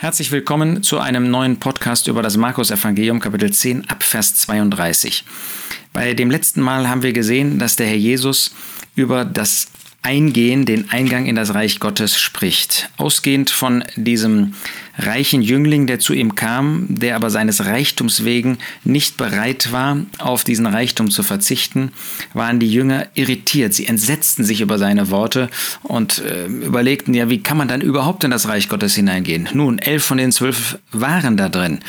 Herzlich willkommen zu einem neuen Podcast über das Markus-Evangelium, Kapitel 10, Abvers 32. Bei dem letzten Mal haben wir gesehen, dass der Herr Jesus über das Eingehen, den Eingang in das Reich Gottes spricht. Ausgehend von diesem reichen Jüngling, der zu ihm kam, der aber seines Reichtums wegen nicht bereit war, auf diesen Reichtum zu verzichten, waren die Jünger irritiert. Sie entsetzten sich über seine Worte und äh, überlegten ja, wie kann man dann überhaupt in das Reich Gottes hineingehen? Nun, elf von den zwölf waren da drin.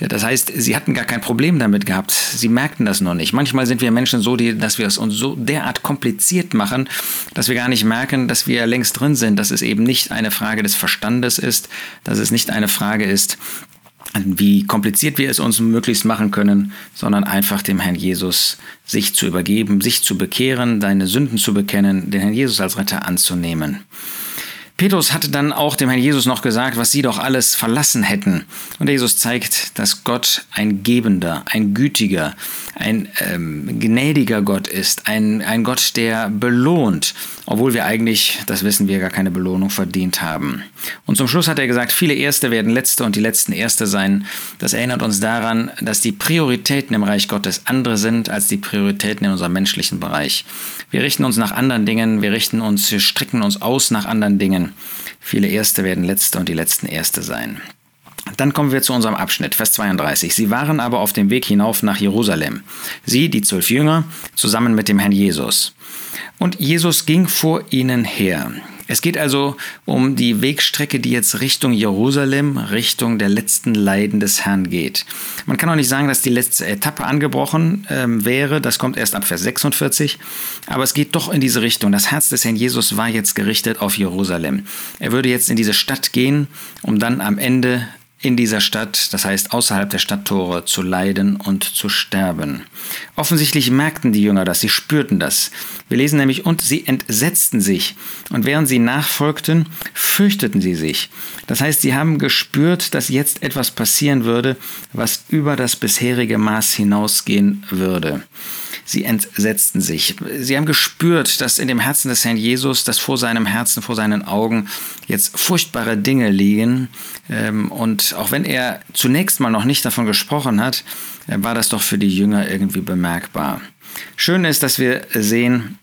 Das heißt, sie hatten gar kein Problem damit gehabt. Sie merkten das noch nicht. Manchmal sind wir Menschen so, die, dass wir es uns so derart kompliziert machen, dass wir gar nicht merken, dass wir längst drin sind, dass es eben nicht eine Frage des Verstandes ist, dass es nicht eine Frage ist, wie kompliziert wir es uns möglichst machen können, sondern einfach dem Herrn Jesus sich zu übergeben, sich zu bekehren, deine Sünden zu bekennen, den Herrn Jesus als Retter anzunehmen. Petrus hatte dann auch dem Herrn Jesus noch gesagt, was sie doch alles verlassen hätten. Und Jesus zeigt, dass Gott ein gebender, ein gütiger, ein ähm, gnädiger Gott ist, ein, ein Gott, der belohnt, obwohl wir eigentlich, das wissen wir, gar keine Belohnung verdient haben. Und zum Schluss hat er gesagt, viele Erste werden Letzte und die Letzten Erste sein. Das erinnert uns daran, dass die Prioritäten im Reich Gottes andere sind als die Prioritäten in unserem menschlichen Bereich. Wir richten uns nach anderen Dingen, wir richten uns, wir stricken uns aus nach anderen Dingen. Viele Erste werden Letzte und die Letzten Erste sein. Dann kommen wir zu unserem Abschnitt, Vers 32. Sie waren aber auf dem Weg hinauf nach Jerusalem. Sie, die zwölf Jünger, zusammen mit dem Herrn Jesus. Und Jesus ging vor ihnen her. Es geht also um die Wegstrecke, die jetzt Richtung Jerusalem, Richtung der letzten Leiden des Herrn geht. Man kann auch nicht sagen, dass die letzte Etappe angebrochen ähm, wäre. Das kommt erst ab Vers 46. Aber es geht doch in diese Richtung. Das Herz des Herrn Jesus war jetzt gerichtet auf Jerusalem. Er würde jetzt in diese Stadt gehen, um dann am Ende in dieser Stadt, das heißt außerhalb der Stadttore, zu leiden und zu sterben. Offensichtlich merkten die Jünger das, sie spürten das. Wir lesen nämlich, und sie entsetzten sich. Und während sie nachfolgten, fürchteten sie sich. Das heißt, sie haben gespürt, dass jetzt etwas passieren würde, was über das bisherige Maß hinausgehen würde. Sie entsetzten sich. Sie haben gespürt, dass in dem Herzen des Herrn Jesus, dass vor seinem Herzen, vor seinen Augen jetzt furchtbare Dinge liegen. Ähm, und auch wenn er zunächst mal noch nicht davon gesprochen hat, äh, war das doch für die Jünger irgendwie bemerkbar. Schön ist, dass wir sehen,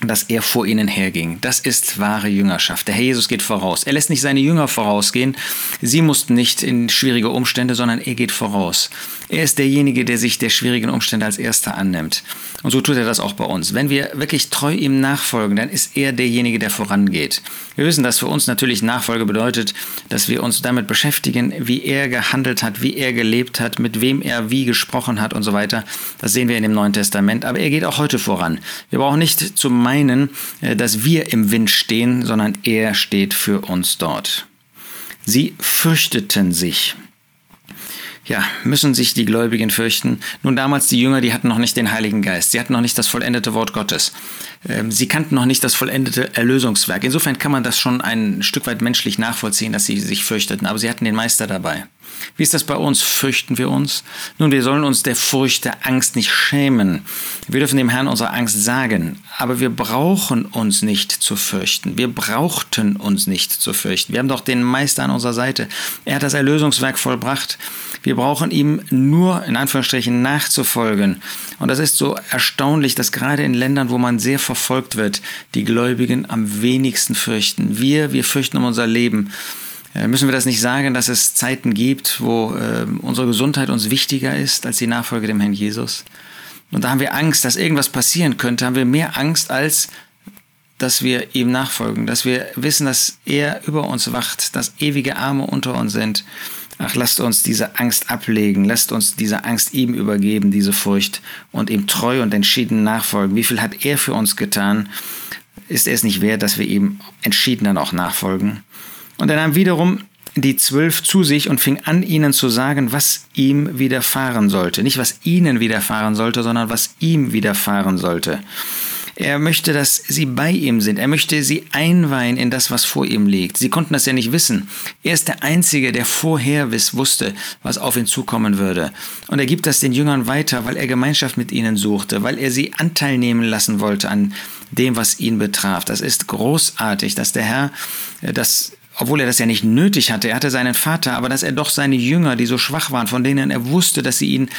dass er vor ihnen herging. Das ist wahre Jüngerschaft. Der Herr Jesus geht voraus. Er lässt nicht seine Jünger vorausgehen. Sie mussten nicht in schwierige Umstände, sondern er geht voraus. Er ist derjenige, der sich der schwierigen Umstände als erster annimmt. Und so tut er das auch bei uns. Wenn wir wirklich treu ihm nachfolgen, dann ist er derjenige, der vorangeht. Wir wissen, dass für uns natürlich Nachfolge bedeutet, dass wir uns damit beschäftigen, wie er gehandelt hat, wie er gelebt hat, mit wem er wie gesprochen hat und so weiter. Das sehen wir in dem Neuen Testament. Aber er geht auch heute voran. Wir brauchen nicht zum meinen, äh, dass wir im Wind stehen, sondern er steht für uns dort. Sie fürchteten sich. Ja, müssen sich die Gläubigen fürchten? Nun, damals die Jünger, die hatten noch nicht den Heiligen Geist. Sie hatten noch nicht das vollendete Wort Gottes. Ähm, sie kannten noch nicht das vollendete Erlösungswerk. Insofern kann man das schon ein Stück weit menschlich nachvollziehen, dass sie sich fürchteten. Aber sie hatten den Meister dabei. Wie ist das bei uns? Fürchten wir uns? Nun, wir sollen uns der Furcht, der Angst nicht schämen. Wir dürfen dem Herrn unsere Angst sagen. Aber wir brauchen uns nicht zu fürchten. Wir brauchten uns nicht zu fürchten. Wir haben doch den Meister an unserer Seite. Er hat das Erlösungswerk vollbracht. Wir brauchen ihm nur in Anführungsstrichen nachzufolgen. Und das ist so erstaunlich, dass gerade in Ländern, wo man sehr verfolgt wird, die Gläubigen am wenigsten fürchten. Wir, wir fürchten um unser Leben. Äh, müssen wir das nicht sagen, dass es Zeiten gibt, wo äh, unsere Gesundheit uns wichtiger ist als die Nachfolge dem Herrn Jesus? Und da haben wir Angst, dass irgendwas passieren könnte, haben wir mehr Angst, als dass wir ihm nachfolgen, dass wir wissen, dass er über uns wacht, dass ewige Arme unter uns sind. Ach, lasst uns diese Angst ablegen, lasst uns diese Angst ihm übergeben, diese Furcht und ihm treu und entschieden nachfolgen. Wie viel hat er für uns getan? Ist er es nicht wert, dass wir ihm entschieden dann auch nachfolgen? Und er nahm wiederum die zwölf zu sich und fing an, ihnen zu sagen, was ihm widerfahren sollte. Nicht was ihnen widerfahren sollte, sondern was ihm widerfahren sollte. Er möchte, dass sie bei ihm sind. Er möchte sie einweihen in das, was vor ihm liegt. Sie konnten das ja nicht wissen. Er ist der Einzige, der vorher wusste, was auf ihn zukommen würde. Und er gibt das den Jüngern weiter, weil er Gemeinschaft mit ihnen suchte, weil er sie Anteil nehmen lassen wollte an dem, was ihn betraf. Das ist großartig, dass der Herr das obwohl er das ja nicht nötig hatte, er hatte seinen Vater, aber dass er doch seine Jünger, die so schwach waren, von denen er wusste, dass sie ihn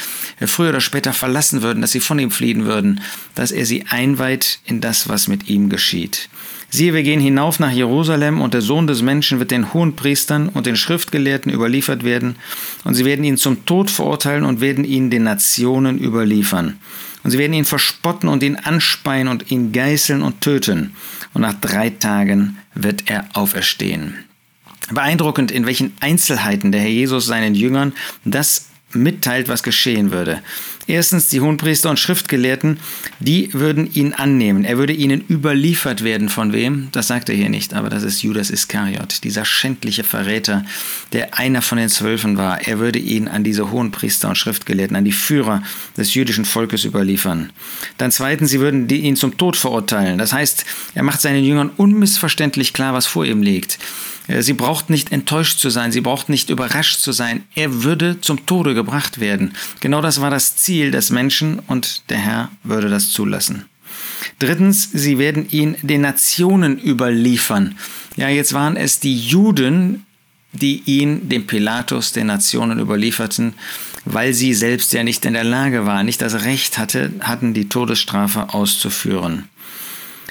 früher oder später verlassen würden, dass sie von ihm fliehen würden, dass er sie einweiht in das, was mit ihm geschieht. Siehe, wir gehen hinauf nach Jerusalem und der Sohn des Menschen wird den Hohenpriestern und den Schriftgelehrten überliefert werden und sie werden ihn zum Tod verurteilen und werden ihn den Nationen überliefern. Und sie werden ihn verspotten und ihn anspeien und ihn geißeln und töten. Und nach drei Tagen wird er auferstehen. Beeindruckend, in welchen Einzelheiten der Herr Jesus seinen Jüngern das mitteilt, was geschehen würde. Erstens, die Hohenpriester und Schriftgelehrten, die würden ihn annehmen. Er würde ihnen überliefert werden. Von wem? Das sagt er hier nicht, aber das ist Judas Iskariot, dieser schändliche Verräter, der einer von den Zwölfen war. Er würde ihn an diese Hohenpriester und Schriftgelehrten, an die Führer des jüdischen Volkes überliefern. Dann zweitens, sie würden ihn zum Tod verurteilen. Das heißt, er macht seinen Jüngern unmissverständlich klar, was vor ihm liegt. Äh, sie braucht nicht enttäuscht zu sein, sie braucht nicht überrascht zu sein. Er würde zum Tode gebracht werden. Genau das war das Ziel des Menschen und der Herr würde das zulassen. Drittens, sie werden ihn den Nationen überliefern. Ja, jetzt waren es die Juden, die ihn dem Pilatus den Nationen überlieferten, weil sie selbst ja nicht in der Lage waren, nicht das Recht hatte, hatten die Todesstrafe auszuführen.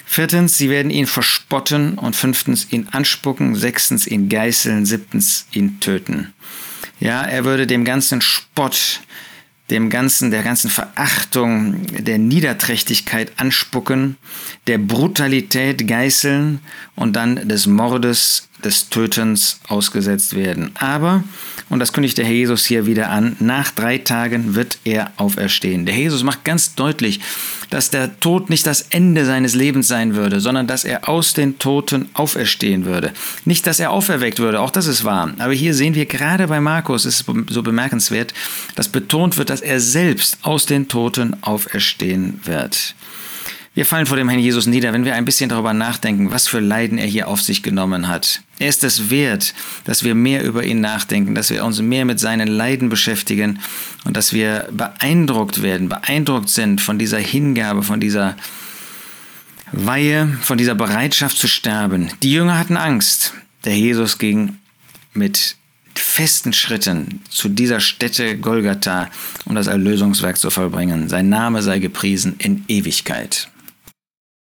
Viertens, sie werden ihn verspotten und fünftens ihn anspucken, sechstens ihn geißeln, siebtens ihn töten. Ja, er würde dem ganzen Spott, dem ganzen, der ganzen Verachtung, der Niederträchtigkeit anspucken, der Brutalität geißeln und dann des Mordes, des Tötens ausgesetzt werden. Aber und das kündigt der Herr Jesus hier wieder an. Nach drei Tagen wird er auferstehen. Der Jesus macht ganz deutlich, dass der Tod nicht das Ende seines Lebens sein würde, sondern dass er aus den Toten auferstehen würde. Nicht, dass er auferweckt würde, auch das ist wahr. Aber hier sehen wir gerade bei Markus, ist so bemerkenswert, dass betont wird, dass er selbst aus den Toten auferstehen wird. Wir fallen vor dem Herrn Jesus nieder, wenn wir ein bisschen darüber nachdenken, was für Leiden er hier auf sich genommen hat. Er ist es wert, dass wir mehr über ihn nachdenken, dass wir uns mehr mit seinen Leiden beschäftigen und dass wir beeindruckt werden, beeindruckt sind von dieser Hingabe, von dieser Weihe, von dieser Bereitschaft zu sterben. Die Jünger hatten Angst. Der Jesus ging mit festen Schritten zu dieser Stätte Golgatha, um das Erlösungswerk zu vollbringen. Sein Name sei gepriesen in Ewigkeit.